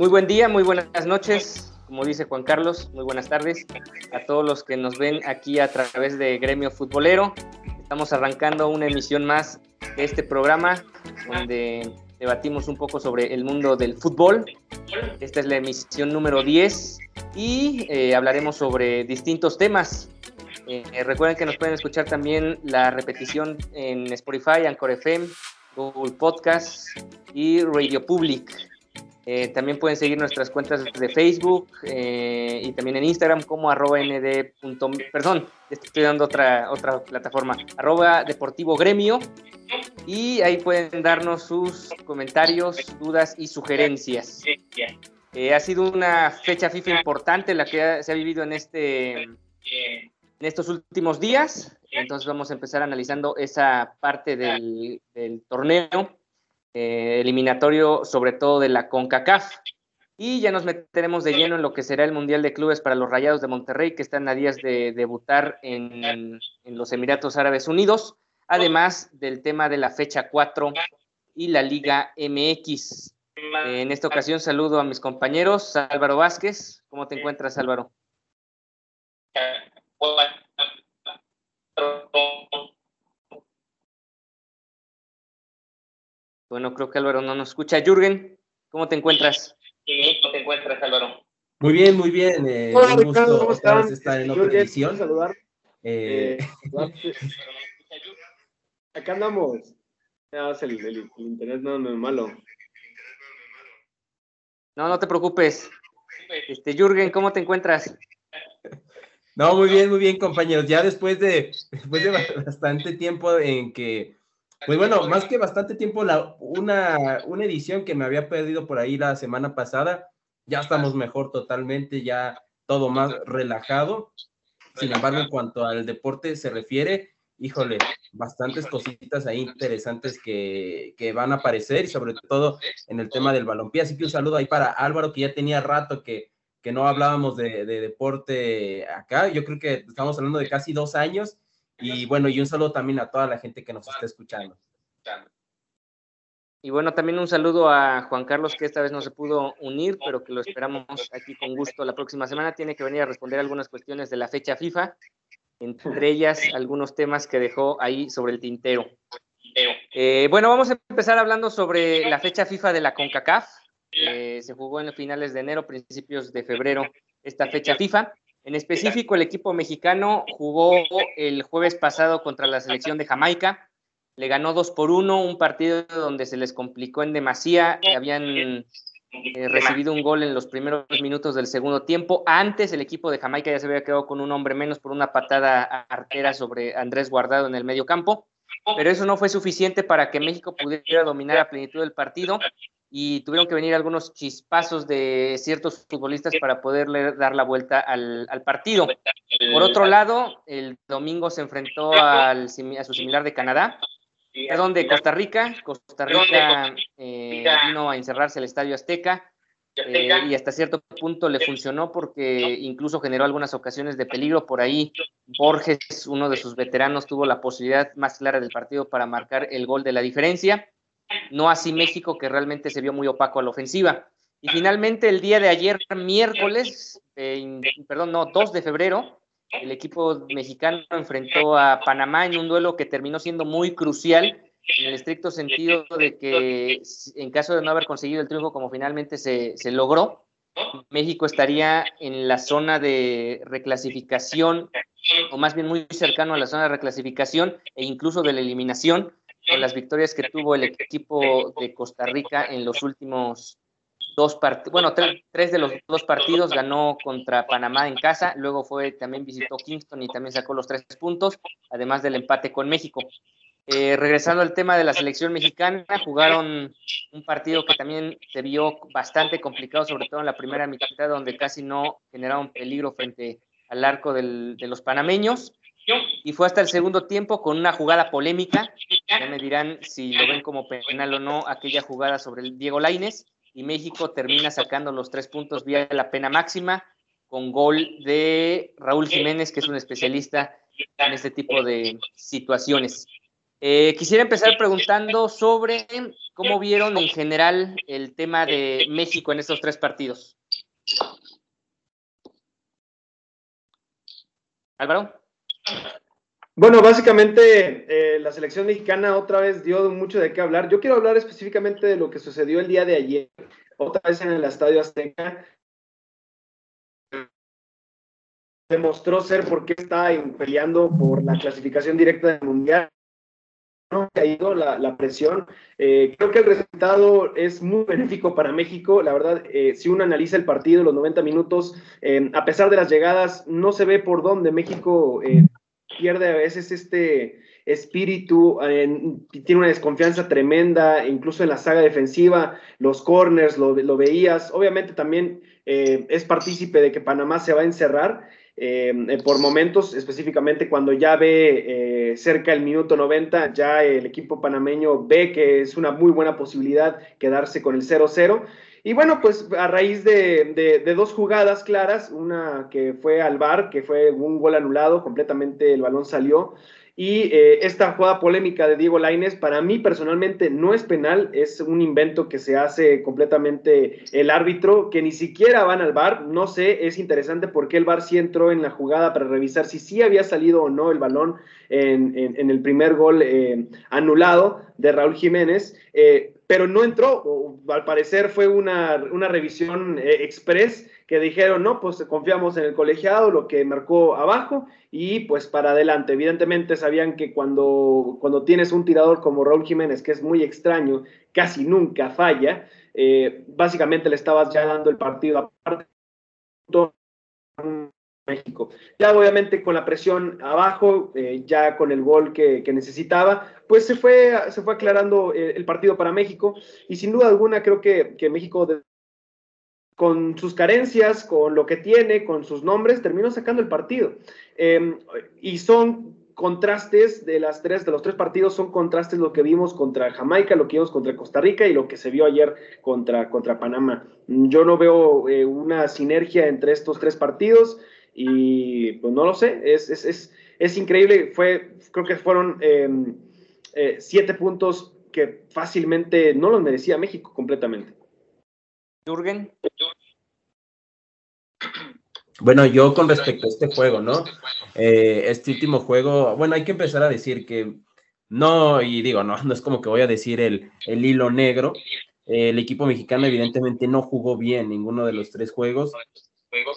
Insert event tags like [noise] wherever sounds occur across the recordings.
Muy buen día, muy buenas noches, como dice Juan Carlos, muy buenas tardes a todos los que nos ven aquí a través de Gremio Futbolero. Estamos arrancando una emisión más de este programa donde debatimos un poco sobre el mundo del fútbol. Esta es la emisión número 10 y eh, hablaremos sobre distintos temas. Eh, recuerden que nos pueden escuchar también la repetición en Spotify, Anchor FM, Google Podcast y Radio Public. Eh, también pueden seguir nuestras cuentas de Facebook eh, y también en Instagram como arroba nd. Perdón, estoy dando otra, otra plataforma, arroba deportivo gremio. Y ahí pueden darnos sus comentarios, dudas y sugerencias. Eh, ha sido una fecha FIFA importante la que se ha vivido en, este, en estos últimos días. Entonces vamos a empezar analizando esa parte del, del torneo eh, eliminatorio, sobre todo de la CONCACAF. Y ya nos meteremos de lleno en lo que será el Mundial de Clubes para los Rayados de Monterrey, que están a días de debutar en, los Emiratos Árabes Unidos, además del tema de la fecha 4 y la Liga MX. en esta ocasión saludo a mis compañeros, Álvaro Vázquez. ¿Cómo te encuentras, Álvaro? Bueno, creo que Álvaro no nos escucha. Jürgen, ¿cómo te encuentras? Sí, ¿cómo te encuentras, Álvaro? Muy bien, muy bien. Eh, Hola, un gusto ¿cómo están? estar en otra Jürgen, edición. saludar. Eh... Eh, [laughs] acá andamos. El, el, el, internet no, no es malo. No, no te preocupes. Este, Jürgen, ¿cómo te encuentras? No, muy bien, muy bien, compañeros. Ya después de, después de [laughs] bastante tiempo en que pues bueno, más que bastante tiempo, la, una, una edición que me había perdido por ahí la semana pasada, ya estamos mejor totalmente, ya todo más relajado. Sin embargo, en cuanto al deporte se refiere, híjole, bastantes cositas ahí interesantes que, que, van a aparecer y sobre todo en el tema del balompié. Así que un saludo ahí para Álvaro, que ya tenía rato que, que no hablábamos de, de, deporte acá. Yo creo que estamos hablando de casi dos años y bueno, y un saludo también a toda la gente que nos está escuchando. Y bueno, también un saludo a Juan Carlos, que esta vez no se pudo unir, pero que lo esperamos aquí con gusto la próxima semana. Tiene que venir a responder algunas cuestiones de la fecha FIFA, entre ellas algunos temas que dejó ahí sobre el tintero. Eh, bueno, vamos a empezar hablando sobre la fecha FIFA de la CONCACAF. Eh, se jugó en finales de enero, principios de febrero, esta fecha FIFA. En específico, el equipo mexicano jugó el jueves pasado contra la selección de Jamaica. Le ganó 2 por 1, un partido donde se les complicó en demasía. Habían eh, recibido un gol en los primeros minutos del segundo tiempo. Antes el equipo de Jamaica ya se había quedado con un hombre menos por una patada artera sobre Andrés Guardado en el medio campo. Pero eso no fue suficiente para que México pudiera dominar a plenitud el partido y tuvieron que venir algunos chispazos de ciertos futbolistas para poderle dar la vuelta al, partido. Por otro lado, el domingo se enfrentó al, a su similar de Canadá, perdón, de Costa Rica. Costa Rica eh, vino a encerrarse al Estadio Azteca. Eh, y hasta cierto punto le funcionó porque incluso generó algunas ocasiones de peligro. Por ahí Borges, uno de sus veteranos, tuvo la posibilidad más clara del partido para marcar el gol de la diferencia no así México, que realmente se vio muy opaco a la ofensiva. Y finalmente, el día de ayer, miércoles, perdón, no, 2 de febrero, el equipo mexicano enfrentó a Panamá en un duelo que terminó siendo muy crucial en el estricto sentido de que en caso de no haber conseguido el triunfo como finalmente se, se logró, México estaría en la zona de reclasificación, o más bien muy cercano a la zona de reclasificación e incluso de la eliminación, con las victorias que tuvo el equipo de Costa Rica en los últimos dos partidos, bueno, tres, de los dos partidos ganó contra Panamá en casa, luego fue, también visitó Kingston y también sacó los tres puntos, además del empate con México. Eh, regresando al tema de la selección mexicana, jugaron un partido que también se vio bastante complicado, sobre todo en la primera mitad, donde casi no generaron peligro frente al arco de los panameños. Y fue hasta el segundo tiempo con una jugada polémica. Ya me dirán si lo ven como penal o no, aquella jugada sobre el Diego Laines. Y México termina sacando los tres puntos vía la pena máxima con gol de Raúl Jiménez, que es un especialista en este tipo de situaciones. Eh, quisiera empezar preguntando sobre cómo vieron en general el tema de México en estos tres partidos. Álvaro. Bueno, básicamente eh, la selección mexicana otra vez dio mucho de qué hablar. Yo quiero hablar específicamente de lo que sucedió el día de ayer, otra vez en el Estadio Azteca. Demostró ser porque está peleando por la clasificación directa del Mundial no ha caído la, presión. Eh, creo que el resultado es muy benéfico para México. La verdad, eh, si uno analiza el partido, los 90 minutos, a pesar de las llegadas, no se ve por dónde México pierde a veces este espíritu, tiene una desconfianza tremenda, incluso en la saga defensiva, los corners, lo, lo veías. Obviamente también es partícipe de que Panamá se va a encerrar. Eh, por momentos, específicamente cuando ya ve eh, cerca el minuto 90, ya el equipo panameño ve que es una muy buena posibilidad quedarse con el 0-0. Y bueno, pues a raíz de, dos jugadas claras, una que fue al bar, que fue un gol anulado, completamente el balón salió, y eh, esta jugada polémica de Diego Laines, para mí personalmente no es penal, es un invento que se hace completamente el árbitro, que ni siquiera van al bar. No sé, es interesante porque el bar sí entró en la jugada para revisar si sí había salido o no el balón en, el primer gol eh, anulado de Raúl Jiménez. Eh, pero no entró, al parecer fue una, una revisión express que dijeron, no, pues confiamos en el colegiado, lo que marcó abajo y pues para adelante. Evidentemente sabían que cuando, cuando tienes un tirador como Raúl Jiménez, que es muy extraño, casi nunca falla, eh, básicamente le estabas ya dando el partido aparte. México. Ya obviamente con la presión abajo, eh, ya con el gol que, necesitaba, pues se fue, se fue aclarando eh, el partido para México y sin duda alguna creo que, que México con sus carencias, con lo que tiene, con sus nombres, terminó sacando el partido. Em, y son contrastes de las tres, de los tres partidos, son contrastes lo que vimos contra Jamaica, lo que vimos contra Costa Rica y lo que se vio ayer contra, contra Panamá. Yo no veo eh, una sinergia entre estos tres partidos y pues no lo sé, es, es, es, increíble. Fue, creo que fueron em, eh, siete puntos que fácilmente no los merecía México completamente. Jürgen. Bueno, yo con respecto a este juego, ¿no? Eh, este último juego, bueno, hay que empezar a decir que no, y digo, no, [laughs] no es como que voy a decir el, el hilo negro. el equipo mexicano evidentemente no jugó bien ninguno de los tres juegos.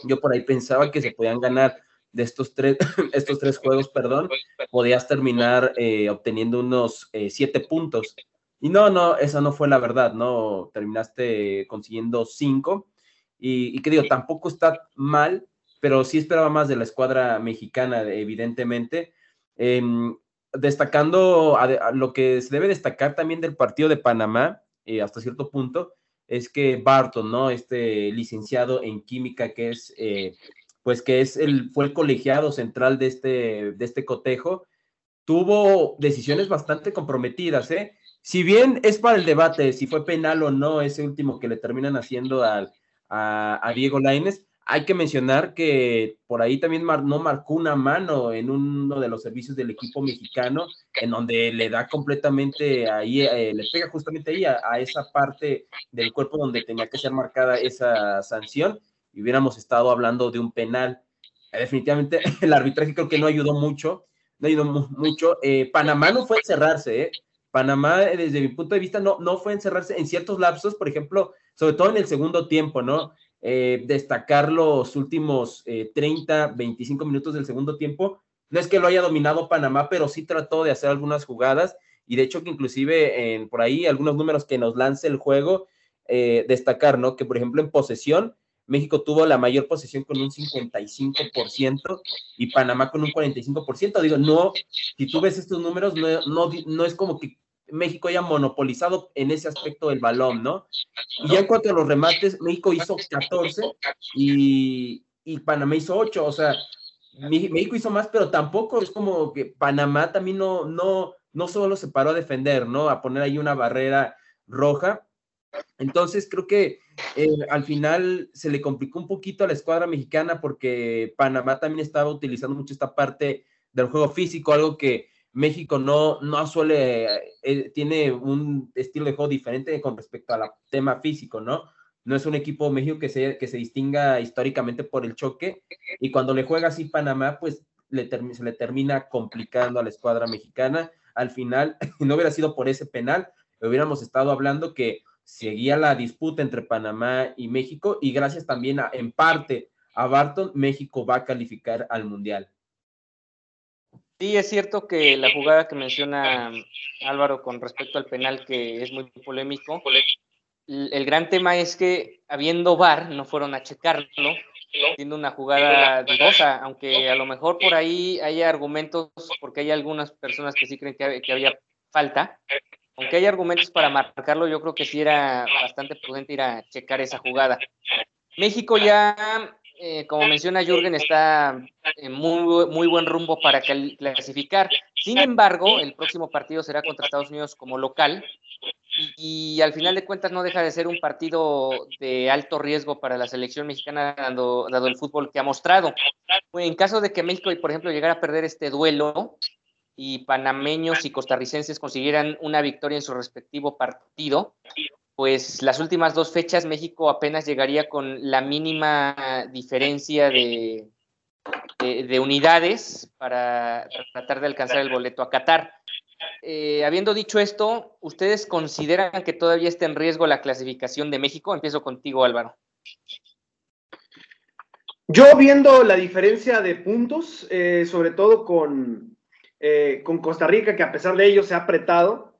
Yo por ahí pensaba que se podían ganar de estos tres, [laughs] [laughs] estos tres juegos, perdón, podías terminar eh, obteniendo unos eh, siete puntos. Y no, no, esa no fue la verdad, ¿no? Terminaste consiguiendo cinco. Y, y que digo, tampoco está mal, pero sí esperaba más de la escuadra mexicana, evidentemente. Em, destacando lo que se debe destacar también del partido de Panamá, eh, hasta cierto punto, es que Barton, ¿no? Este licenciado en química que es, eh, pues que es el, fue el colegiado central de este, de este cotejo, tuvo decisiones bastante comprometidas, ¿eh? Si bien es para el debate si fue penal o no ese último que le terminan haciendo a, a, Diego Laines, hay que mencionar que por ahí también no marcó una mano en uno de los servicios del equipo mexicano, en donde le da completamente ahí, eh, le pega justamente ahí a, esa parte del cuerpo donde tenía que ser marcada esa sanción y hubiéramos estado hablando de un penal. Eh, definitivamente [laughs] el arbitraje creo que no ayudó mucho, no ayudó mucho. Eh, Panamá no fue encerrarse, ¿eh? Panamá, desde mi punto de vista, no, no fue encerrarse en ciertos lapsos, por ejemplo, sobre todo en el segundo tiempo, ¿no? Eh, destacar los últimos 30, eh, 25 minutos del segundo tiempo. No es que lo haya dominado Panamá, pero sí trató de hacer algunas jugadas y de hecho que inclusive por ahí algunos números que nos lance el juego, eh, destacar, ¿no? Que por ejemplo en posesión, México tuvo la mayor posesión con un 55% y Panamá con un 45%. Digo, no, si tú ves estos números, no, no, no es como que México haya monopolizado en ese aspecto el balón, ¿no? Y ya en cuanto a los remates, México hizo 14 y, y Panamá hizo 8, o sea, México hizo más, pero tampoco es como que Panamá también no, no, no solo se paró a defender, ¿no? A poner ahí una barrera roja. Entonces creo que eh, al final se le complicó un poquito a la escuadra mexicana porque Panamá también estaba utilizando mucho esta parte del juego físico, algo que México no, no suele, eh, tiene un estilo de juego diferente con respecto al tema físico, ¿no? No es un equipo México que se, que se distinga históricamente por el choque y cuando le juega así Panamá, pues le se le termina complicando a la escuadra mexicana. Al final, [laughs] no hubiera sido por ese penal, hubiéramos estado hablando que seguía la disputa entre Panamá y México y gracias también a, en parte a Barton, México va a calificar al Mundial. Sí, es cierto que la jugada que menciona Álvaro con respecto al penal, que es muy polémico, el gran tema es que habiendo VAR no fueron a checarlo, siendo una jugada dudosa, aunque a lo mejor por ahí haya argumentos, porque hay algunas personas que sí creen que, que había falta, aunque hay argumentos para marcarlo, yo creo que sí era bastante prudente ir a checar esa jugada. México ya, eh, como menciona Jürgen, está en muy, muy buen rumbo para clasificar. Sin embargo, el próximo partido será contra Estados Unidos como local y, al final de cuentas no deja de ser un partido de alto riesgo para la selección mexicana, dado, dado el fútbol que ha mostrado. En caso de que México, por ejemplo, llegara a perder este duelo, y panameños y costarricenses consiguieran una victoria en su respectivo partido, pues las últimas dos fechas México apenas llegaría con la mínima diferencia de, de, unidades para tratar de alcanzar el boleto a Qatar. Eh, habiendo dicho esto, ¿ustedes consideran que todavía está en riesgo la clasificación de México? Empiezo contigo, Álvaro. Yo viendo la diferencia de puntos, eh, sobre todo con, eh, con Costa Rica, que a pesar de ello se ha apretado.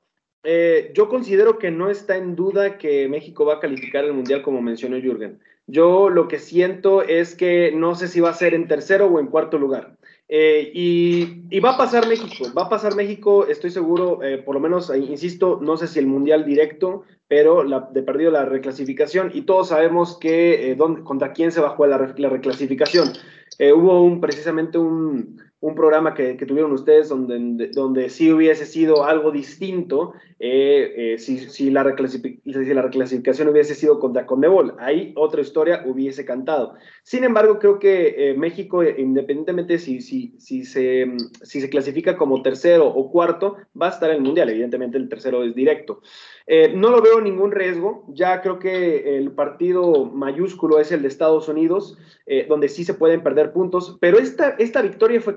Eh, yo considero que no está en duda que México va a calificar el Mundial, como mencionó Jürgen. Yo lo que siento es que no sé si va a ser en tercero o en cuarto lugar. Eh, y, va a pasar México, va a pasar México, estoy seguro, por lo menos, insisto, no sé si el Mundial directo, pero la, de perdido la reclasificación y todos sabemos que contra quién se jugar la, la reclasificación. hubo un, precisamente un, un programa que, tuvieron ustedes donde, donde sí hubiese sido algo distinto eh, eh, si, la si, la reclasificación hubiese sido contra Conmebol. Ahí otra historia hubiese cantado. Sin embargo, creo que eh, México, independientemente si, si, si, se, si se clasifica como tercero o cuarto, va a estar en el Mundial. Evidentemente el tercero es directo. no lo veo ningún riesgo. Ya creo que el partido mayúsculo es el de Estados Unidos, donde sí se pueden perder puntos, pero esta, esta victoria fue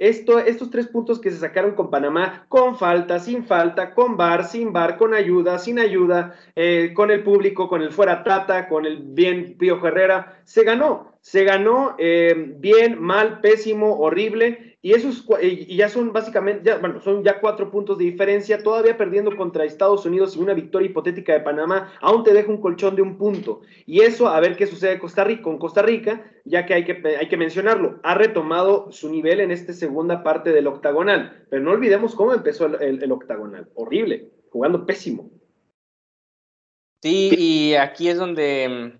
esto, estos tres puntos que se sacaron con Panamá, con falta, sin falta, con bar, sin bar, con ayuda, sin ayuda, eh, con el público, con el fuera Tata, con el bien Pío Herrera, se ganó, se ganó eh, bien, mal, pésimo, horrible, y esos y ya son básicamente, bueno, son ya cuatro puntos de diferencia, todavía perdiendo contra Estados Unidos y una victoria hipotética de Panamá, aún te deja un colchón de un punto. Y eso, a ver qué sucede Costa Rica, con Costa Rica, ya que hay, que hay que mencionarlo, ha retomado su nivel en esta segunda parte del octagonal, pero no olvidemos cómo empezó el octagonal, horrible, jugando pésimo. Sí, y aquí es donde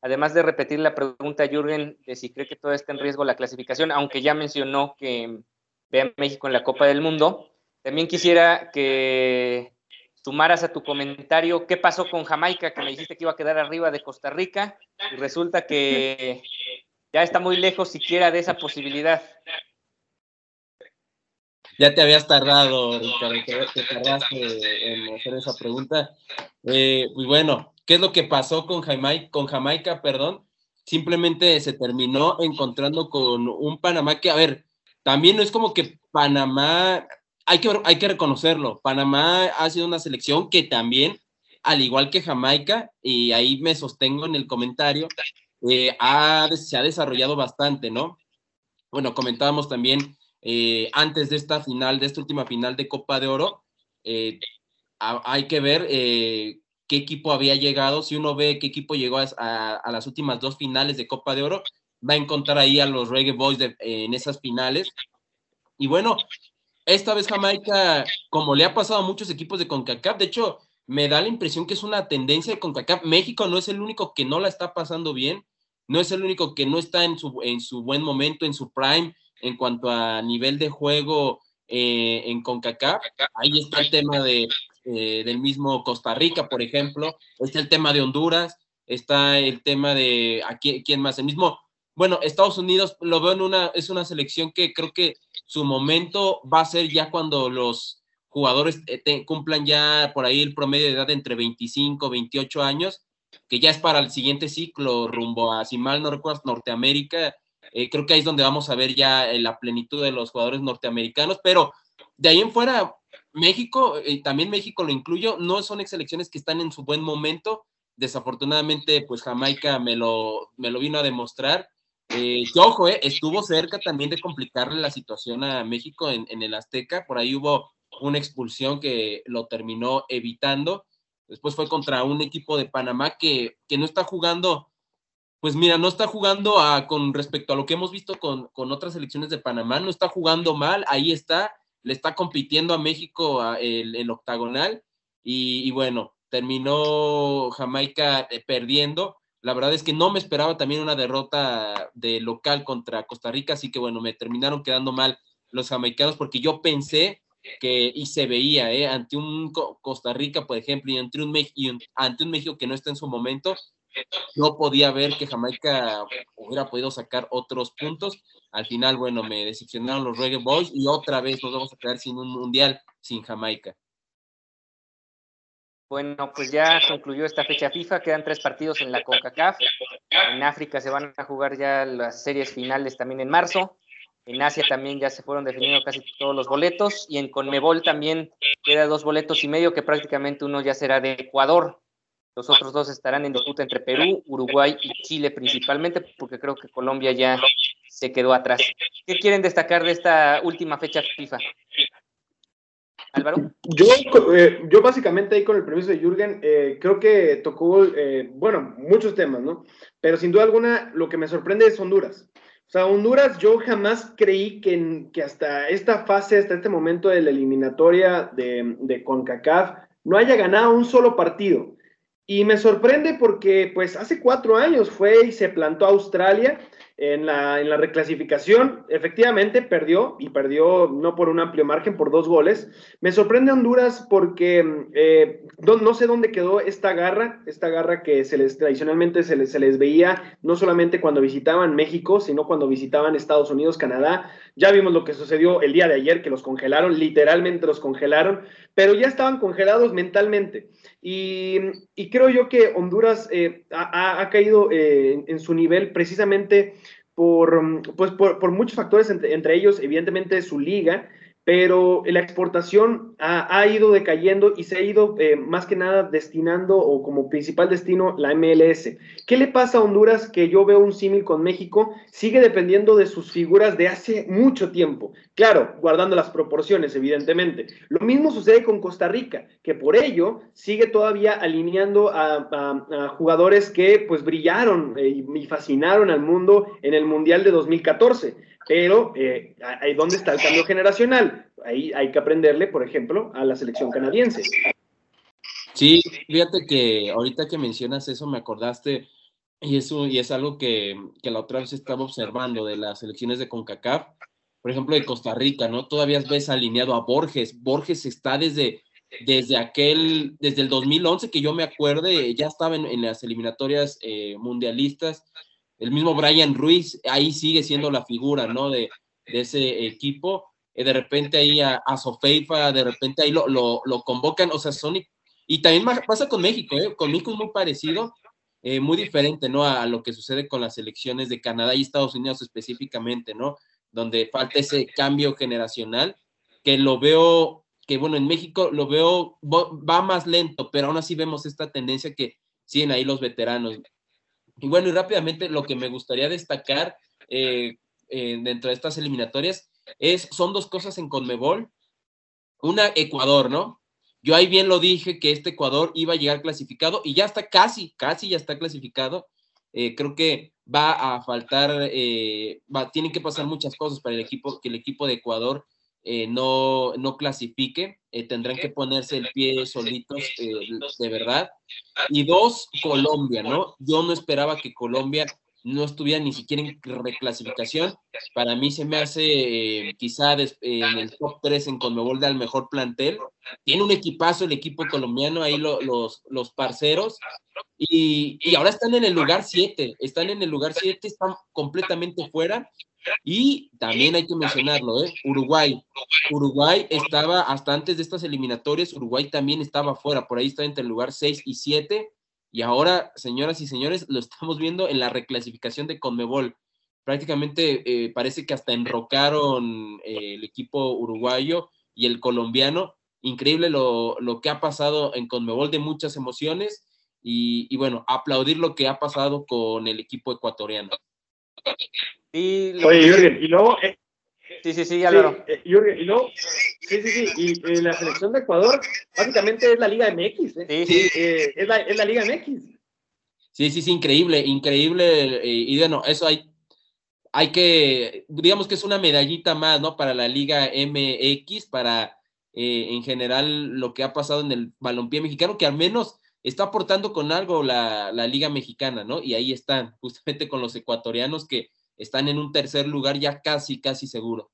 además de repetir la pregunta Jürgen de si cree que todo está en riesgo la clasificación, aunque ya mencionó que ve a México en la Copa del Mundo, también quisiera que sumaras a tu comentario qué pasó con Jamaica, que me dijiste que iba a quedar arriba de Costa Rica, y resulta que ya está muy lejos siquiera de esa posibilidad. Ya te habías tardado, Ricardo, te tardaste en hacer esa pregunta. Eh, pues bueno, ¿Qué es lo que pasó con Jamaica? Perdón? Simplemente se terminó encontrando con un Panamá que, a ver, también no es como que Panamá, hay que, hay que reconocerlo, Panamá ha sido una selección que también, al igual que Jamaica, y ahí me sostengo en el comentario, eh, se ha desarrollado bastante, ¿no? Bueno, comentábamos también eh, antes de esta final, de esta última final de Copa de Oro, eh, hay que ver qué equipo había llegado. Si uno ve qué equipo llegó a, las últimas dos finales de Copa de Oro, va a encontrar ahí a los Reggae Boys en esas finales. Y bueno, esta vez Jamaica, como le ha pasado a muchos equipos de CONCACAF, de hecho, me da la impresión que es una tendencia de CONCACAF. México no es el único que no la está pasando bien, no es el único que no está en su, en su buen momento, en su prime, en cuanto a nivel de juego eh, en CONCACAF. Ahí está el tema de eh, del mismo Costa Rica, por ejemplo, está el tema de Honduras, está el tema de, aquí, ¿quién más? El mismo, bueno, Estados Unidos lo veo en una, es una selección que creo que su momento va a ser ya cuando los jugadores eh, cumplan ya por ahí el promedio de edad entre 25, 28 años, que ya es para el siguiente ciclo rumbo a, si mal no recuerdo, Norteamérica. Eh, creo que ahí es donde vamos a ver ya eh, la plenitud de los jugadores norteamericanos, pero de ahí en fuera, México, y también México lo incluyo, no son selecciones que están en su buen momento. Desafortunadamente, pues Jamaica me lo, me lo vino a demostrar. Eh, que ojo, eh, estuvo cerca también de complicarle la situación a México en, el Azteca. Por ahí hubo una expulsión que lo terminó evitando. Después fue contra un equipo de Panamá que, que no está jugando, pues mira, no está jugando a, con respecto a lo que hemos visto con, con otras selecciones de Panamá, no está jugando mal, ahí está, le está compitiendo a México el, octagonal y, bueno, terminó Jamaica eh, perdiendo. La verdad es que no me esperaba también una derrota de local contra Costa Rica, así que bueno, me terminaron quedando mal los jamaicanos porque yo pensé que, y se veía, ¿eh? ante un Costa Rica, por ejemplo, y ante un, y ante un México que no está en su momento, no podía ver que Jamaica hubiera podido sacar otros puntos. Al final, bueno, me decepcionaron los Reggae Boys y otra vez nos vamos a quedar sin un mundial sin Jamaica. Bueno, pues ya concluyó esta fecha FIFA, quedan tres partidos en la CONCACAF. En África se van a jugar ya las series finales también en marzo. En Asia también ya se fueron definiendo casi todos los boletos. Y en Conmebol también queda dos boletos y medio, que prácticamente uno ya será de Ecuador. Los otros dos estarán en disputa entre Perú, Uruguay y Chile principalmente, porque creo que Colombia ya se quedó atrás. ¿Qué quieren destacar de esta última fecha FIFA? Álvaro. Yo, eh, yo básicamente ahí con el permiso de Jürgen, eh, creo que tocó, eh, bueno, muchos temas, ¿no? Pero sin duda alguna, lo que me sorprende es Honduras. O sea, Honduras, yo jamás creí que, hasta esta fase, hasta este momento de la eliminatoria de, de CONCACAF, no haya ganado un solo partido. Y me sorprende porque, pues, hace cuatro años fue y se plantó a Australia en la, en la, reclasificación, efectivamente perdió y perdió no por un amplio margen, por dos goles. Me sorprende Honduras porque eh, no, sé dónde quedó esta garra, esta garra que se les tradicionalmente se les veía no solamente cuando visitaban México, sino cuando visitaban Estados Unidos, Canadá. Ya vimos lo que sucedió el día de ayer, que los congelaron, literalmente los congelaron, pero ya estaban congelados mentalmente. Y, creo yo que Honduras eh, ha, caído eh, en su nivel precisamente por, pues por, muchos factores, entre, entre, ellos, evidentemente, su liga, pero la exportación ha, ido decayendo y se ha ido eh, más que nada destinando o como principal destino la MLS. ¿Qué le pasa a Honduras que yo veo un símil con México? Sigue dependiendo de sus figuras de hace mucho tiempo. Claro, guardando las proporciones, evidentemente. Lo mismo sucede con Costa Rica, que por ello sigue todavía alineando a, jugadores que pues brillaron eh, y fascinaron al mundo en el Mundial de 2014 pero eh, dónde está el cambio generacional. Ahí hay que aprenderle, por ejemplo, a la selección canadiense. Sí, fíjate que ahorita que mencionas eso me acordaste, y eso y es algo que, que la otra vez estaba observando de las selecciones de CONCACAF, por ejemplo, de Costa Rica, ¿no? Todavía ves alineado a Borges. Borges está desde, desde aquel, desde el 2011, que yo me acuerde, ya estaba en, las eliminatorias eh, mundialistas el mismo Brian Ruiz, ahí sigue siendo la figura, ¿no? De, ese equipo. Eh, de repente ahí a, a Sofeifa, de repente ahí lo, lo, convocan, o sea, son... Y también pasa con México, ¿eh? Con México es muy parecido, eh, muy diferente, ¿no? A, lo que sucede con las selecciones de Canadá y Estados Unidos específicamente, ¿no? Donde falta ese cambio generacional, que lo veo, que bueno, en México lo veo, va más lento, pero aún así vemos esta tendencia que siguen ahí los veteranos. Y bueno, y rápidamente lo que me gustaría destacar eh, eh, dentro de estas eliminatorias es, son dos cosas en Conmebol. Una, Ecuador, ¿no? Yo ahí bien lo dije que este Ecuador iba a llegar clasificado y ya está casi, casi ya está clasificado. Eh, creo que va a faltar, va, tienen que pasar muchas cosas para el equipo, que el equipo de Ecuador no, no clasifique. Eh, tendrán que ponerse el pie solitos eh, de verdad. Y dos, Colombia, ¿no? Yo no esperaba que Colombia no estuviera ni siquiera en reclasificación. Para mí se me hace eh, quizá en el top 3 en Conmebol al mejor plantel. Tiene un equipazo el equipo colombiano, ahí los, los parceros. Y, y, ahora están en el lugar 7, están en el lugar 7, están completamente fuera. Y también hay que mencionarlo, ¿eh? Uruguay. Uruguay estaba, hasta antes de estas eliminatorias, Uruguay también estaba fuera, por ahí está entre el lugar 6 y 7 y ahora, señoras y señores, lo estamos viendo en la reclasificación de Conmebol. Prácticamente eh, parece que hasta enrocaron eh, el equipo uruguayo y el colombiano. Increíble lo, que ha pasado en Conmebol de muchas emociones y, bueno, aplaudir lo que ha pasado con el equipo ecuatoriano. Y Oye, Jürgen, y luego eh, Sí, sí, sí, Álvaro. Sí, y luego, sí, sí, sí, y la selección de Ecuador básicamente es la Liga MX, ¿eh? Sí, sí. Eh, es, la, es, la, Liga MX. Sí, sí, sí, increíble, increíble, eh, y bueno, eso hay, hay que, digamos que es una medallita más, ¿no? Para la Liga MX, para eh, en general lo que ha pasado en el balompié mexicano, que al menos está aportando con algo la, la Liga Mexicana, ¿no? Y ahí están, justamente con los ecuatorianos que están en un tercer lugar ya casi, casi seguro.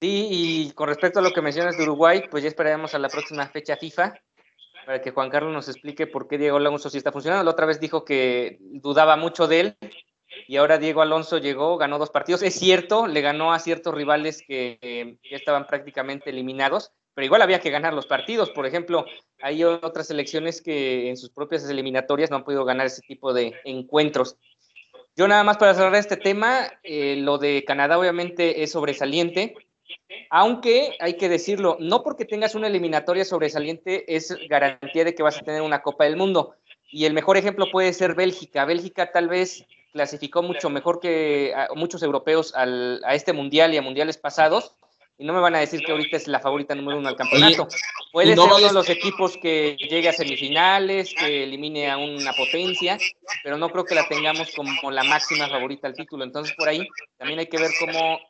Sí, y con respecto a lo que mencionas de Uruguay, pues ya esperaremos a la próxima fecha FIFA para que Juan Carlos nos explique por qué Diego Alonso sí está funcionando. La otra vez dijo que dudaba mucho de él y ahora Diego Alonso llegó, ganó dos partidos. Es cierto, le ganó a ciertos rivales que ya estaban prácticamente eliminados, pero igual había que ganar los partidos. Por ejemplo, hay otras selecciones que en sus propias eliminatorias no han podido ganar ese tipo de encuentros. Yo nada más para cerrar este tema, eh, lo de Canadá obviamente es sobresaliente, aunque hay que decirlo, no porque tengas una eliminatoria sobresaliente es garantía de que vas a tener una Copa del Mundo. Y el mejor ejemplo puede ser Bélgica. Bélgica tal vez clasificó mucho mejor que muchos europeos a este mundial y a mundiales pasados, y no me van a decir que ahorita es la favorita número uno al campeonato. Puede ser uno de los equipos que llegue a semifinales, que elimine a una potencia, pero no creo que la tengamos como la máxima favorita al título. Entonces, por ahí también hay que ver cómo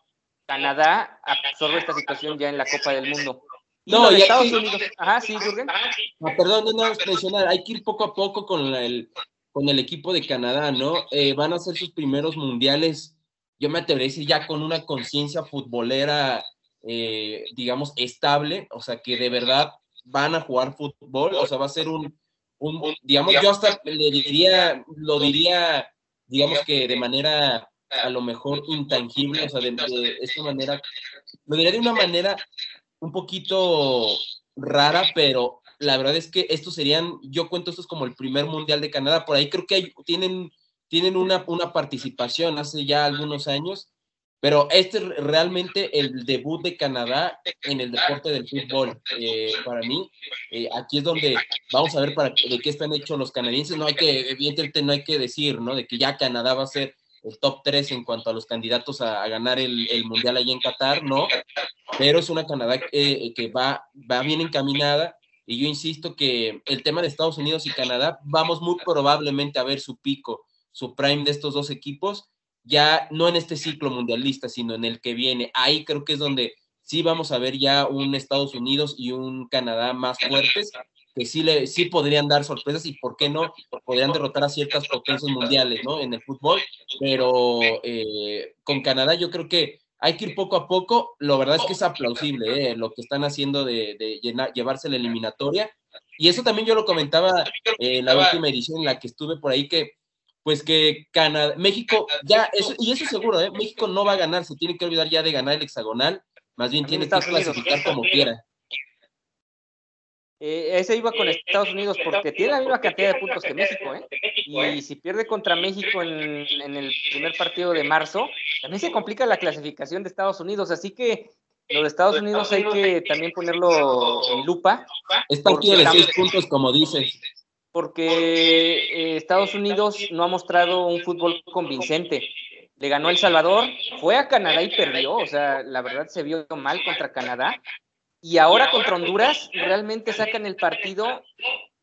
Canadá absorbe esta situación ya en la Copa del Mundo. no, y Estados Unidos. Ajá, sí, Jürgen. Ah, perdón, no, no, mencionar, hay que ir poco a poco con el, con el equipo de Canadá, ¿no? Eh, van a ser sus primeros mundiales, yo me atrevería a decir ya con una conciencia futbolera eh, digamos, estable, o sea, que de verdad van a jugar fútbol, o sea, va a ser un, un digamos, yo hasta le diría, lo diría, digamos que de manera a lo mejor intangible, o sea, de, esta manera, lo diría de una manera un poquito rara, pero la verdad es que estos serían, yo cuento esto es como el primer mundial de Canadá, por ahí creo que hay, tienen, tienen una, una participación hace ya algunos años pero este es realmente el debut de Canadá en el deporte del fútbol. Eh, para mí, eh, aquí es donde vamos a ver para, de qué están hechos los canadienses. No hay que, evidentemente, no hay que decir, ¿no? De que ya Canadá va a ser el top 3 en cuanto a los candidatos a, ganar el, mundial allá en Qatar, ¿no? Pero es una Canadá eh, que va, va bien encaminada. Y yo insisto que el tema de Estados Unidos y Canadá, vamos muy probablemente a ver su pico, su prime de estos dos equipos ya no en este ciclo mundialista, sino en el que viene. Ahí creo que es donde sí vamos a ver ya un Estados Unidos y un Canadá más fuertes, que sí, le, sí podrían dar sorpresas y, ¿por qué no? Podrían derrotar a ciertas potencias mundiales, ¿no? En el fútbol, pero eh, con Canadá yo creo que hay que ir poco a poco. Lo verdad es que es aplausible ¿eh? lo que están haciendo de, llevarse la eliminatoria. Y eso también yo lo comentaba en la última edición en la que estuve por ahí, que pues que Canadá, México, ya, eso, y eso seguro, ¿eh? México no va a ganar, se tiene que olvidar ya de ganar el hexagonal, más bien tiene que clasificar como quiera. Eh, ese iba con Estados Unidos porque tiene la misma cantidad de puntos que México, ¿eh? Y si pierde contra México en, en, el primer partido de marzo, también se complica la clasificación de Estados Unidos. Así que lo de Estados Unidos hay que también ponerlo en lupa. Es partido de seis puntos, como dices porque eh, Estados Unidos no ha mostrado un fútbol convincente. Le ganó El Salvador, fue a Canadá y perdió, o sea, la verdad se vio mal contra Canadá. Y ahora contra Honduras realmente sacan el partido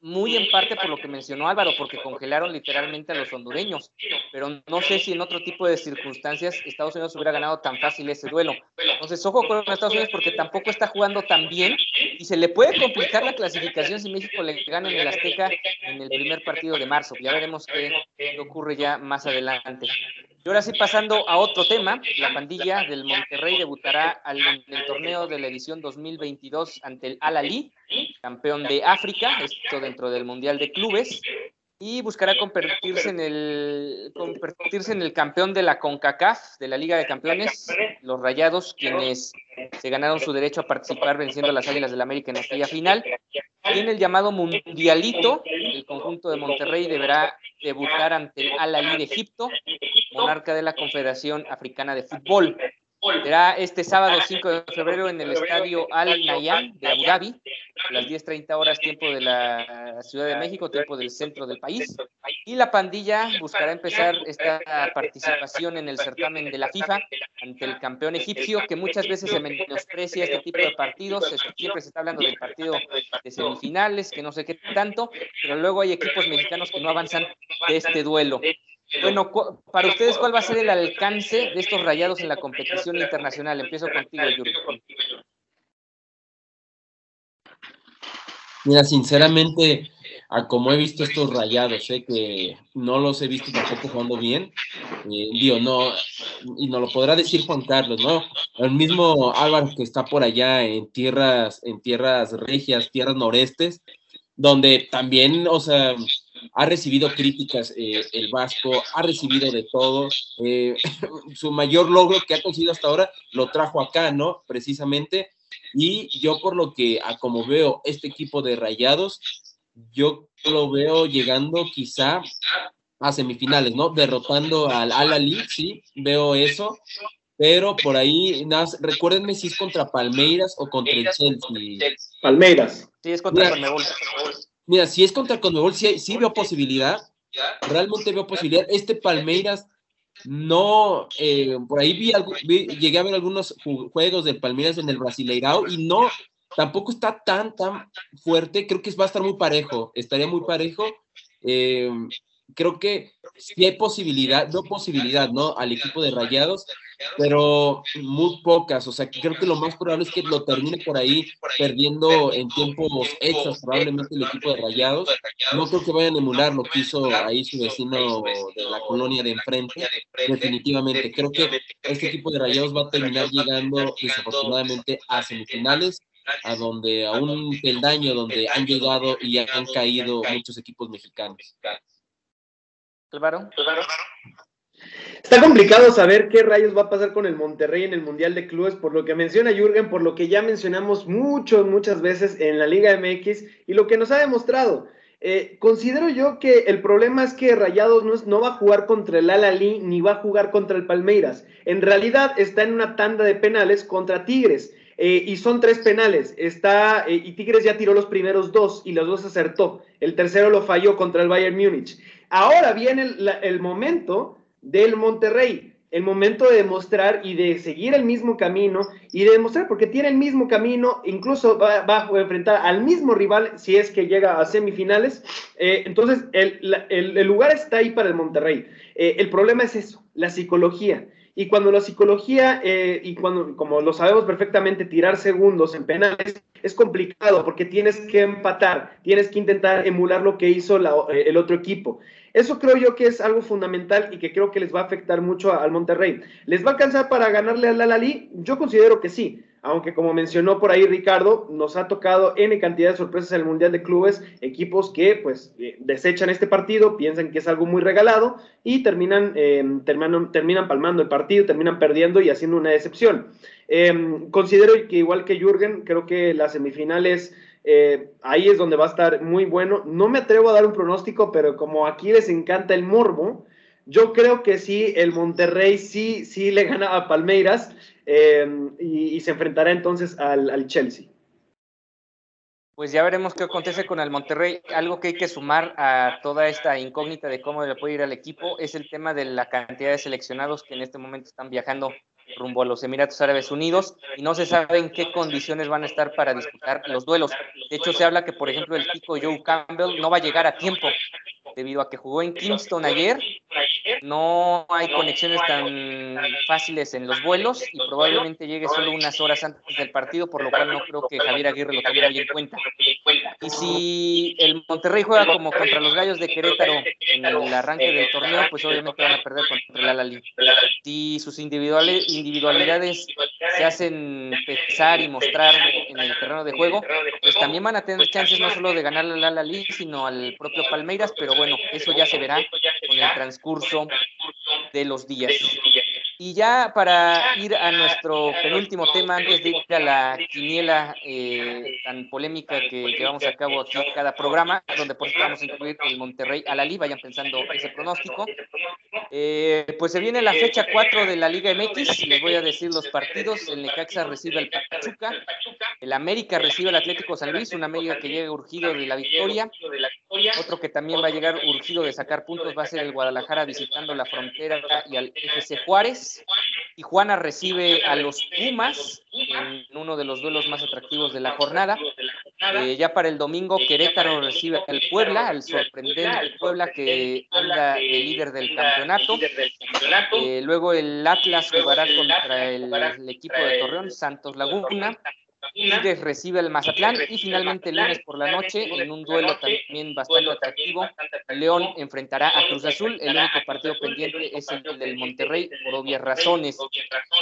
muy en parte por lo que mencionó Álvaro, porque congelaron literalmente a los hondureños, pero no sé si en otro tipo de circunstancias Estados Unidos hubiera ganado tan fácil ese duelo. Entonces, ojo con Estados Unidos porque tampoco está jugando tan bien y se le puede complicar la clasificación si México le gana en el Azteca en el primer partido de marzo. Ya veremos qué, ocurre ya más adelante. Y ahora sí, pasando a otro tema, la pandilla del Monterrey debutará en el torneo de la edición 2022 ante el Al-Ali, campeón de África, esto dentro del Mundial de Clubes y buscará convertirse en el convertirse en el campeón de la CONCACAF, de la Liga de Campeones, los Rayados, quienes se ganaron su derecho a participar venciendo a las Águilas del América en aquella final. En el llamado Mundialito, el conjunto de Monterrey deberá debutar ante el Al-Ali de Egipto, monarca de la Confederación Africana de Fútbol. Será este sábado 5 de febrero en el estadio Al Nayan de Abu Dhabi, a las 10.30 horas tiempo de la Ciudad de México, tiempo del centro del país. Y la pandilla buscará empezar esta participación en el certamen de la FIFA ante el campeón egipcio, que muchas veces se menosprecia este tipo de partidos. Siempre se está hablando del partido de semifinales, que no sé qué tanto, pero luego hay equipos mexicanos que no avanzan de este duelo. Bueno, para ustedes, ¿cuál va a ser el alcance de estos rayados en la competición internacional? Empiezo contigo, Yuri. Mira, sinceramente, a como he visto estos rayados, sé que no los he visto tampoco jugando bien. Eh, digo, no, y no lo podrá decir Juan Carlos, ¿no? El mismo Álvaro que está por allá en tierras, en tierras regias, tierras norestes, donde también, o sea, ha recibido críticas eh, el Vasco, ha recibido de todo. Eh, [laughs] su mayor logro que ha conseguido hasta ahora lo trajo acá, ¿no? Precisamente. Y yo por lo que, a como veo este equipo de Rayados, yo lo veo llegando quizá a semifinales, ¿no? Derrotando al Al-Ali, sí, veo eso. Pero por ahí, nada, recuérdenme si es contra Palmeiras o contra el Chelsea. Palmeiras. Sí, es contra Palmeiras. Mira, si es contra Conmebol, sí, sí veo posibilidad. Realmente veo posibilidad. Este Palmeiras no, eh, por ahí vi, llegué a ver algunos juegos del Palmeiras en el Brasileirao y no, tampoco está tan, tan fuerte. Creo que va a estar muy parejo, estaría muy parejo. Eh, creo que sí hay posibilidad, no posibilidad, ¿no? Al equipo de Rayados, pero muy pocas. O sea, creo que lo más probable es que lo termine por ahí perdiendo en tiempos extras, probablemente el equipo de Rayados. No creo que vayan a emular lo que hizo ahí su vecino de la colonia de enfrente. Definitivamente, creo que este equipo de Rayados va a terminar llegando desafortunadamente a semifinales a donde a un peldaño donde han llegado y han caído muchos equipos mexicanos. Álvaro. Está complicado saber qué rayos va a pasar con el Monterrey en el Mundial de Clubes, por lo que menciona Jürgen, por lo que ya mencionamos mucho, muchas veces en la Liga MX y lo que nos ha demostrado. Eh, considero yo que el problema es que Rayados no, no va a jugar contra el Al-Ali ni va a jugar contra el Palmeiras. En realidad está en una tanda de penales contra Tigres. Eh, y son tres penales. Está, eh, y Tigres ya tiró los primeros dos y los dos acertó. El tercero lo falló contra el Bayern Múnich. Ahora viene el, momento del Monterrey, el momento de demostrar y de seguir el mismo camino y de demostrar, porque tiene el mismo camino, incluso va, a enfrentar al mismo rival si es que llega a semifinales. Eh, entonces, el, lugar está ahí para el Monterrey. Eh, el problema es eso, la psicología. Y cuando la psicología, eh, y cuando, como lo sabemos perfectamente, tirar segundos en penales es complicado porque tienes que empatar, tienes que intentar emular lo que hizo el otro equipo. Eso creo yo que es algo fundamental y que creo que les va a afectar mucho al Monterrey. ¿Les va a alcanzar para ganarle al Lalali? Yo considero que sí aunque como mencionó por ahí Ricardo, nos ha tocado N cantidad de sorpresas en el Mundial de Clubes, equipos que pues eh, desechan este partido, piensan que es algo muy regalado y terminan, em, terminan, terminan, palmando el partido, terminan perdiendo y haciendo una decepción. Em, considero que igual que Jürgen, creo que las semifinales... Eh, ahí es donde va a estar muy bueno. No me atrevo a dar un pronóstico, pero como aquí les encanta el morbo, yo creo que sí, el Monterrey sí, sí le gana a Palmeiras Em, y, se enfrentará entonces al, Chelsea. Pues ya veremos qué acontece con el Monterrey. Algo que hay que sumar a toda esta incógnita de cómo le puede ir al equipo es el tema de la cantidad de seleccionados que en este momento están viajando rumbo a los Emiratos Árabes Unidos y no se sabe en qué condiciones van a estar para disputar los duelos. De hecho, se habla que, por ejemplo, el pico Joe Campbell no va a llegar a tiempo debido a que jugó en Kingston ayer. No hay conexiones tan fáciles en los vuelos y probablemente llegue solo unas horas antes del partido, por lo cual no creo que Javier Aguirre lo tuviera bien en cuenta. Y si el Monterrey juega como contra los Gallos de Querétaro en el arranque del torneo, pues obviamente van a perder contra el Alali. Si sus individualidades se hacen pesar y mostrar en el terreno de juego, pues también van a tener chances no solo de ganar al Alali, sino al propio Palmeiras, pero bueno, eso ya se verá con el transcurso de los días. Y ya para ir a nuestro penúltimo tema, antes de ir a la quiniela eh, tan polémica que llevamos a cabo aquí cada programa, donde por eso vamos a incluir el Monterrey a la Liga, vayan pensando ese pronóstico. Eh, pues se viene la fecha 4 de la Liga MX, les voy a decir los partidos. El Necaxa recibe al Pachuca, el América recibe al Atlético San Luis, un América que llega urgido de la victoria. Otro que también va a llegar urgido de sacar puntos va a ser el Guadalajara visitando la frontera y al FC Juárez. Tijuana recibe a los Pumas en uno de los duelos más atractivos de la jornada. Eh, ya para el domingo, Querétaro recibe al Puebla, al sorprendente Puebla que anda de líder del campeonato. Eh, luego el Atlas jugará contra el equipo de Torreón, Santos Laguna. Tigres recibe al Mazatlán y finalmente el lunes por la noche, en un duelo también bastante atractivo, León enfrentará a Cruz Azul. El único partido pendiente es el del Monterrey, por obvias razones.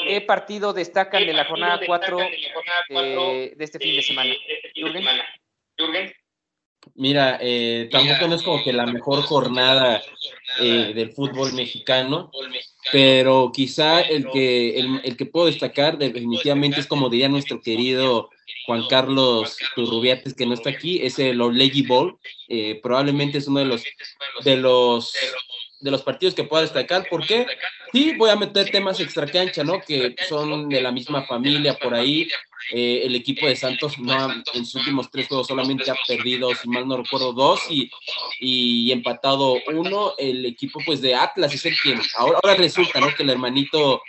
¿Qué partido destacan de la jornada 4 de, este fin de semana? Jürgen. Mira, eh, tampoco no es como que la mejor jornada eh, del fútbol mexicano, pero quizá el que, el, que puedo destacar definitivamente es como diría nuestro querido Juan Carlos Turrubiates, que no está aquí, es el Orlegi Bowl, eh, probablemente es uno de los, de los de los partidos que pueda destacar. ¿Por qué? Sí, voy a meter temas extracancha, ¿no? Que son de la misma familia por ahí. Eh, el equipo de Santos no en sus últimos tres juegos solamente ha perdido, si mal no recuerdo, dos y, y empatado uno. El equipo pues de Atlas es el que ahora, ahora resulta, ¿no? Que el hermanito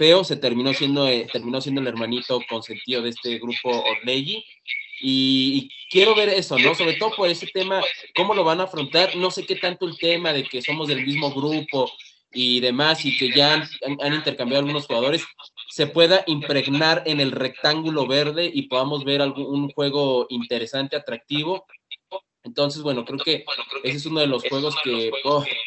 feo se terminó siendo, eh, terminó siendo el hermanito consentido de este grupo Orlegi. Y, quiero ver eso, ¿no? Sobre todo por ese tema, cómo lo van a afrontar. No sé qué tanto el tema de que somos del mismo grupo y demás y que ya han, intercambiado algunos jugadores, se pueda impregnar en el rectángulo verde y podamos ver algún, juego interesante, atractivo. Entonces, bueno, creo que ese es uno de los juegos que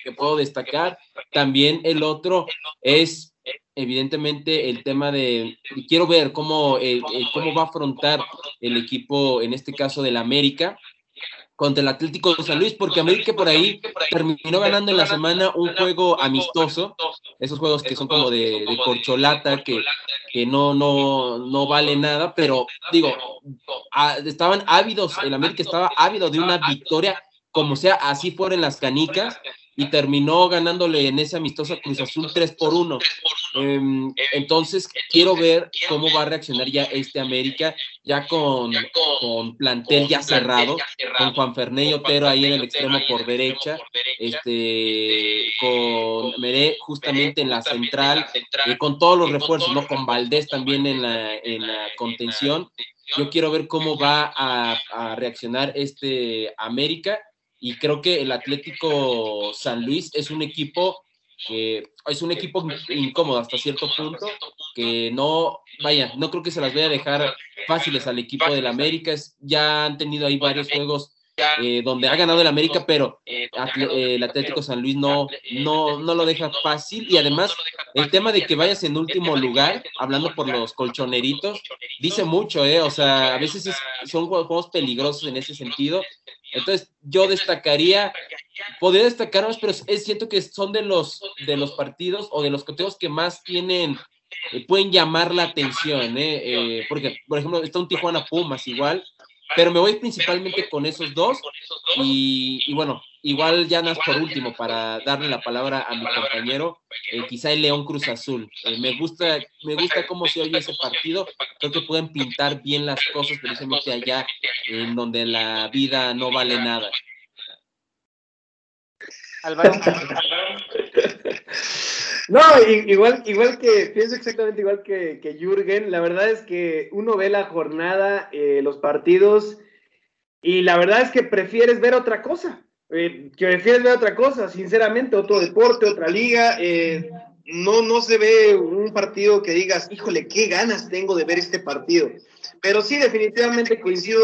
que puedo destacar. También el otro es evidentemente el tema de, quiero ver cómo, eh, eh, cómo va a afrontar el equipo, en este caso del América, contra el Atlético de San Luis, porque América por ahí terminó ganando en la semana un juego amistoso, esos juegos que son como de, corcholata, que, que no, no, no vale nada, pero digo, estaban ávidos, el América estaba ávido de una victoria, como sea, así fueron las canicas, y terminó ganándole en ese amistoso Cruz Azul 3 por 1. Em, entonces, quiero ver cómo va a reaccionar ya este América, ya con, con plantel ya cerrado, con Juan Fernández Otero ahí en el extremo por derecha, este, con Meré justamente en la central, y con todos los refuerzos, ¿no? Con Valdés también en la, en la contención. Yo quiero ver cómo va a, a reaccionar este América y creo que el Atlético San Luis es un equipo que es un equipo incómodo hasta cierto punto, que no, vaya, no creo que se las vaya a dejar fáciles al equipo del América, ya han tenido ahí varios juegos eh, donde ha ganado el América, pero eh, el Atlético San Luis no, no, no lo deja fácil. Y además, el tema de que vayas en último lugar, hablando por los colchoneritos, dice mucho, ¿eh? O sea, a veces son juegos peligrosos en ese sentido. Entonces, yo destacaría, podría destacar más, pero es, siento que son de los, de los partidos o de los coteos que más tienen, eh, pueden llamar la atención, ¿eh? Porque, por ejemplo, está un Tijuana Pumas igual, pero me voy principalmente con esos dos. Y, bueno, igual ya más por último, para darle la palabra a mi compañero, eh, quizá el León Cruz Azul. Eh, me, gusta, me gusta cómo se oye ese partido. Creo que pueden pintar bien las cosas precisamente allá, en donde la vida no vale nada. Álvaro. No, igual, igual que, pienso exactamente igual que, que Jürgen. La verdad es que uno ve la jornada, eh, los partidos, y la verdad es que prefieres ver otra cosa. Eh, que prefieres ver otra cosa, sinceramente, otro deporte, otra liga. Eh, no, no se ve un partido que digas, híjole, qué ganas tengo de ver este partido. Pero sí, definitivamente coincido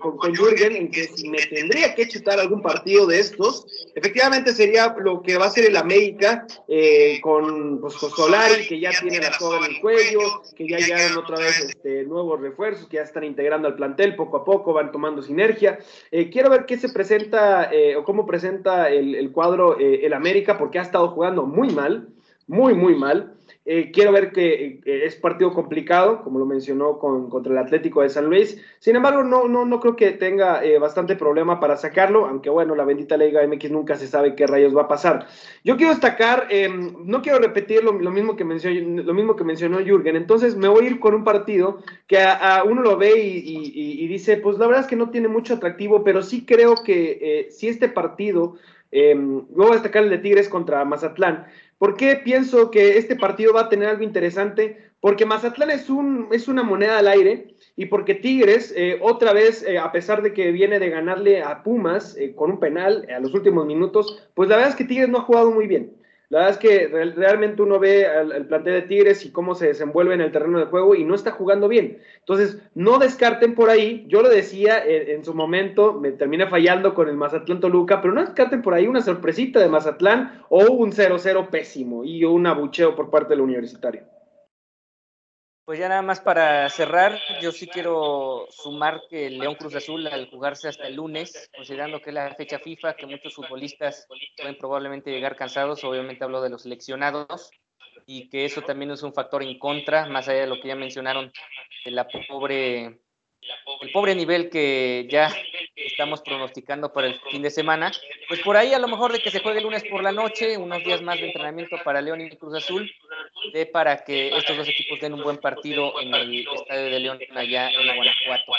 con, con, Jürgen en que si me tendría que chutar algún partido de estos, efectivamente sería lo que va a ser el América eh, con, pues, Solari, que ya tiene la soga en el cuello, que ya llegaron otra vez este, nuevos refuerzos, que ya están integrando al plantel poco a poco, van tomando sinergia. Eh, quiero ver qué se presenta eh, o cómo presenta el, el cuadro el América, porque ha estado jugando muy mal, muy, muy mal. Eh, quiero ver que es partido complicado, como lo mencionó con, contra el Atlético de San Luis. Sin embargo, no, no, no creo que tenga eh, bastante problema para sacarlo, aunque bueno, la bendita Liga MX nunca se sabe qué rayos va a pasar. Yo quiero destacar, em, no quiero repetir lo, mismo que mencionó, lo mismo que mencionó Jürgen, entonces me voy a ir con un partido que a, uno lo ve y, dice, pues la verdad es que no tiene mucho atractivo, pero sí creo que eh, si este partido, eh, a destacar el de Tigres contra Mazatlán, ¿Por qué pienso que este partido va a tener algo interesante? Porque Mazatlán es, un, es una moneda al aire y porque Tigres, eh, otra vez, eh, a pesar de que viene de ganarle a Pumas eh, con un penal a los últimos minutos, pues la verdad es que Tigres no ha jugado muy bien. La verdad es que realmente uno ve el plantel de Tigres y cómo se desenvuelve en el terreno de juego y no está jugando bien. Entonces, no descarten por ahí, yo lo decía en, su momento, me termina fallando con el Mazatlán Toluca, pero no descarten por ahí una sorpresita de Mazatlán o un 0-0 pésimo y un abucheo por parte del universitario. Pues ya nada más para cerrar, yo sí quiero sumar que el León Cruz Azul al jugarse hasta el lunes, considerando que es la fecha FIFA, que muchos futbolistas pueden probablemente llegar cansados, obviamente hablo de los seleccionados, y que eso también es un factor en contra, más allá de lo que ya mencionaron, de la pobre el pobre nivel que ya estamos pronosticando para el fin de semana, pues por ahí a lo mejor de que se juegue el lunes por la noche, unos días más de entrenamiento para León y Cruz Azul, de para que estos dos equipos den un buen partido en el Estadio de León allá en Guanajuato.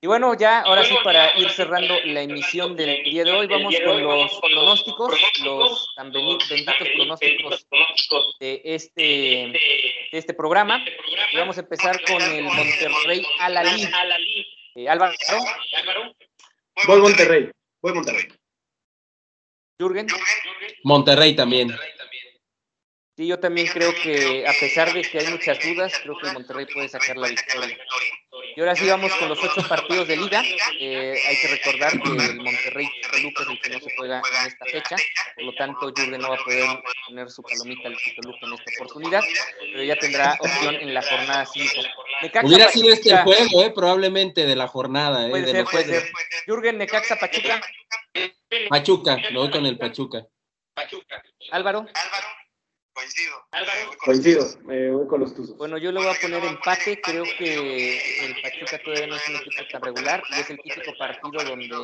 Y bueno, ya ahora sí para ir cerrando la emisión del día de hoy, vamos con los pronósticos, los tan benditos pronósticos de este, de este programa. Y vamos a empezar con el Monterrey Alalí. Eh, Álvaro. Voy Monterrey. Voy Monterrey. Jürgen. Monterrey también. Sí, yo también creo que a pesar de que hay muchas dudas, creo que Monterrey puede sacar la victoria. Y ahora sí vamos con los ocho partidos de liga. Eh, hay que recordar que el Monterrey Toluca es el que no se juega en esta fecha, por lo tanto Jürgen no va a poder poner su palomita al Toluca en esta oportunidad, pero ya tendrá opción en la jornada 5. Hubiera sido este juego, eh, probablemente de la jornada. Eh, puede ser, puede ser. Jürgen, Necaxa, Pachuca. Pachuca, lo voy con el Pachuca. Pachuca. Álvaro. Álvaro. Coincido. Coincido, me voy con los Tuzos. Bueno, yo le voy a poner empate. Creo que el Pachuca todavía no es un equipo tan regular y es el típico partido donde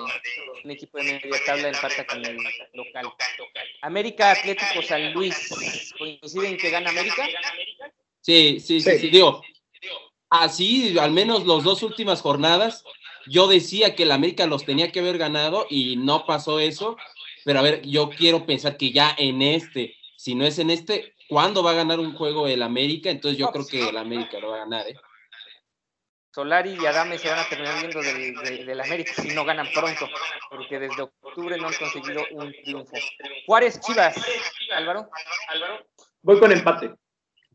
un equipo de media tabla empata con el local. América Atlético San Luis. ¿Coinciden que gana América? Sí, sí, sí, sí. Digo, así, al menos las dos últimas jornadas, yo decía que el América los tenía que haber ganado y no pasó eso. Pero a ver, yo quiero pensar que ya en este si no es en este, ¿cuándo va a ganar un juego el América? Entonces yo creo que el América lo va a ganar, ¿eh? Solari y Adame se van a terminar viendo del, América si no ganan pronto, porque desde octubre no han conseguido un triunfo. Juárez Chivas, Álvaro. Voy con empate.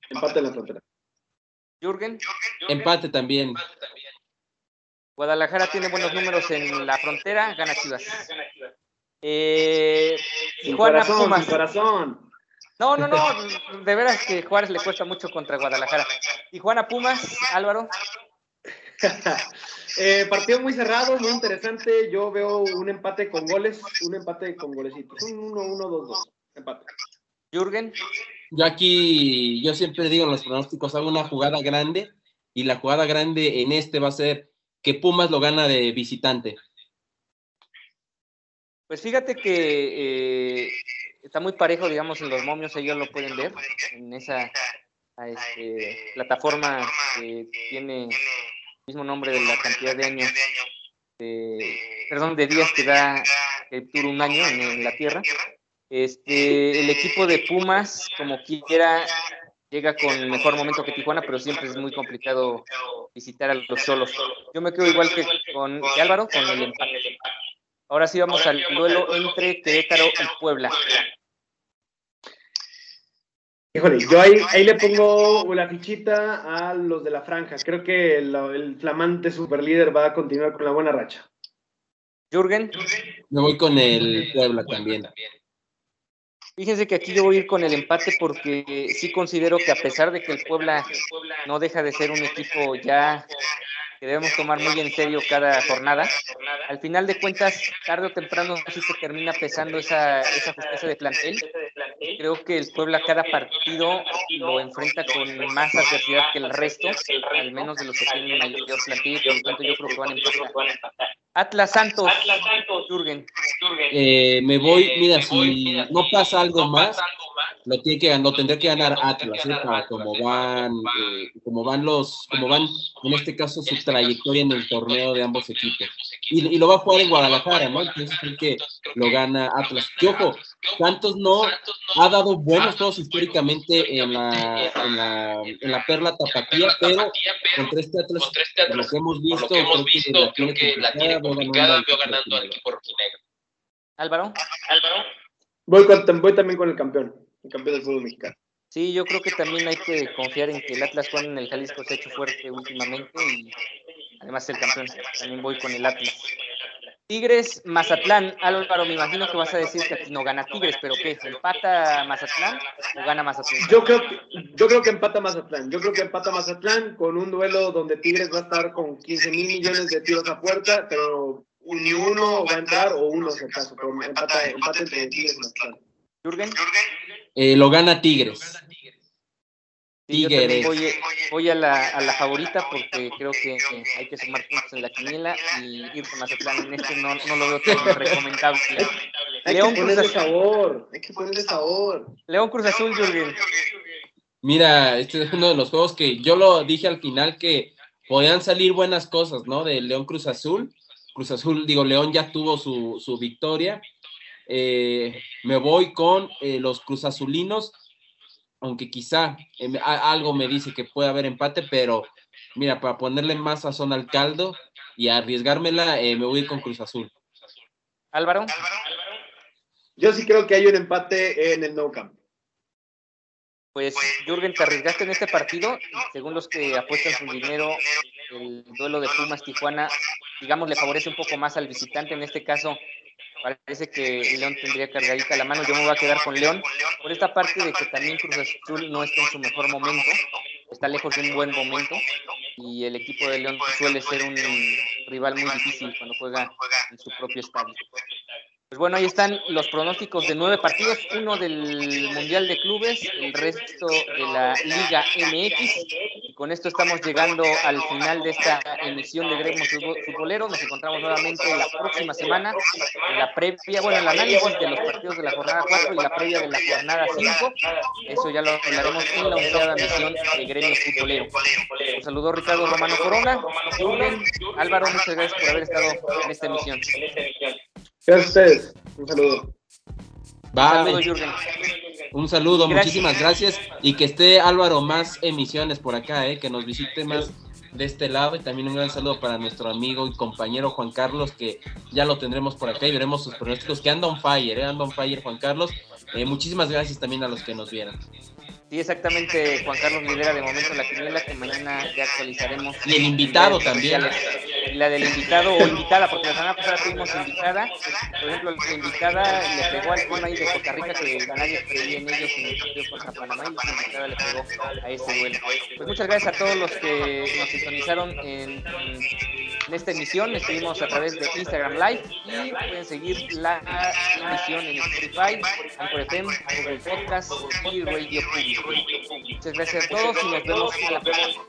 Empate en la frontera. Jürgen. Empate también. Guadalajara tiene buenos números en la frontera, gana Chivas. Eh, Tijuana Pumas. Corazón. No, no, no, de veras que Juárez le cuesta mucho contra Guadalajara. ¿Y Juana Pumas, Álvaro? [laughs] eh, partido muy cerrado, muy interesante. Yo veo un empate con goles, un empate con golecitos. Un 1-1-2-2. Empate. Jürgen. Yo aquí, yo siempre digo en los pronósticos, hago una jugada grande y la jugada grande en este va a ser que Pumas lo gana de visitante. Pues fíjate que eh, está muy parejo, digamos, en los momios, ellos lo pueden ver, en esa este, plataforma que tiene el mismo nombre de la cantidad de años, perdón, de días que da el tour un año en, la Tierra. Este, el equipo de Pumas, como quiera, llega con el mejor momento que Tijuana, pero siempre es muy complicado visitar a los solos. Yo me quedo igual que con Álvaro, con el empate. Ahora sí vamos al duelo entre Querétaro y Puebla. Híjole, yo ahí, ahí le pongo la fichita a los de la franja. Creo que el, el flamante superlíder va a continuar con la buena racha. Jürgen. Me voy con el Puebla también. Fíjense que aquí yo voy a ir con el empate porque sí considero que a pesar de que el Puebla no deja de ser un equipo ya que debemos tomar muy en serio cada jornada. Al final de cuentas, tarde o temprano sí se termina pesando esa, esa justicia de plantel. Creo que el Puebla cada partido lo enfrenta con más adversidad que el resto, al menos de los que tienen mayor plantel, por lo tanto yo creo que van a empatar. Atlas Santos, Jürgen. Eh, me voy, mira, si no pasa algo más, lo tiene que lo tendría que ganar Atlas, ¿eh? para como van, eh, como van los, como van en este caso su trayectoria en el torneo de ambos equipos. Y, lo va a jugar en Guadalajara, ¿no? Entonces creo que lo gana Atlas. Y ojo, Santos no ha dado buenos juegos históricamente en la, en la, en la perla tapatía, pero contra este Atlas, por lo que hemos visto, creo que la tiene complicada, veo ganando al equipo rojinegro. Álvaro. Álvaro. Voy, con, voy también con el campeón el campeón del fútbol mexicano. Sí, yo creo que también hay que confiar en que el Atlas Juan en el Jalisco se ha hecho fuerte últimamente y además el campeón. También voy con el Atlas. Tigres, Mazatlán. Álvaro, me imagino que vas a decir que no gana Tigres, pero ¿qué? ¿Empata Mazatlán o gana Mazatlán? Yo creo, que, yo creo que empata Mazatlán. Yo creo que empata Mazatlán con un duelo donde Tigres va a estar con 15 mil millones de tiros a puerta, pero ni uno va a entrar o uno se acaso. Pero empata, empata entre Tigres y Mazatlán. Jürgen. Eh, lo gana Tigres. Tigres. voy, a, la, a, la, favorita porque creo que hay que sumar puntos en la quiniela y ir con Mazatlán en este no, no lo veo tan recomendable. Hay León que ponerle sabor, hay que ponerle sabor. León Cruz Azul, Jürgen. Mira, este es uno de los juegos que yo lo dije al final que podían salir buenas cosas, ¿no? De León Cruz Azul. Cruz Azul, digo, León ya tuvo su, su victoria eh, me voy con eh, los Cruzazulinos, aunque quizá eh, algo me dice que puede haber empate, pero mira, para ponerle más sazón al caldo y arriesgármela, me voy con Cruz Azul. Álvaro. Yo sí creo que hay un empate en el No Camp. Pues, Jürgen, te arriesgaste en este partido. Según los que apuestan su dinero, el duelo de Pumas Tijuana, digamos, le favorece un poco más al visitante. En este caso, Parece que León tendría cargadita la mano. Yo me voy a quedar con León. Por esta parte de que también Cruz Azul no está en su mejor momento. Está lejos de un buen momento. Y el equipo de León suele ser un rival muy difícil cuando juega en su propio estadio. Pues bueno, ahí están los pronósticos de nueve partidos, uno del Mundial de Clubes, el resto de la Liga MX. Y con esto estamos llegando al final de esta emisión de Gremio Futbolero. Nos encontramos nuevamente la próxima semana en la previa, bueno, el análisis de los partidos de la jornada 4 y la previa de la jornada 5. Eso ya lo hablaremos en la onceada emisión de Gremio Futbolero. Un saludo Ricardo Romano Corona, Álvaro, muchas gracias por haber estado en esta emisión. Gracias a ustedes. Un saludo. Un saludo, muchísimas gracias. Y que esté Álvaro más emisiones por acá, eh, que nos visite más de este lado. Y también un gran saludo para nuestro amigo y compañero Juan Carlos, que ya lo tendremos por acá y veremos sus pronósticos. Que anda on fire, eh, anda on fire Juan Carlos. Eh, muchísimas gracias también a los que nos vieron. Sí, exactamente, Juan Carlos lidera de momento la quiniela que mañana ya actualizaremos. Y el invitado también. La del invitado o invitada, porque la semana pasada tuvimos invitada. Por ejemplo, la invitada le pegó al tema ahí de Costa Rica que nadie creía en ellos en el partido contra Panamá y la invitada le pegó a ese duelo. Pues muchas gracias a todos los que nos sintonizaron en, en esta emisión. Estuvimos a través de Instagram Live y pueden seguir la emisión en Spotify, Anchor FM, Google Podcast y Radio Public. Muchas gracias a todos y nos vemos a la próxima.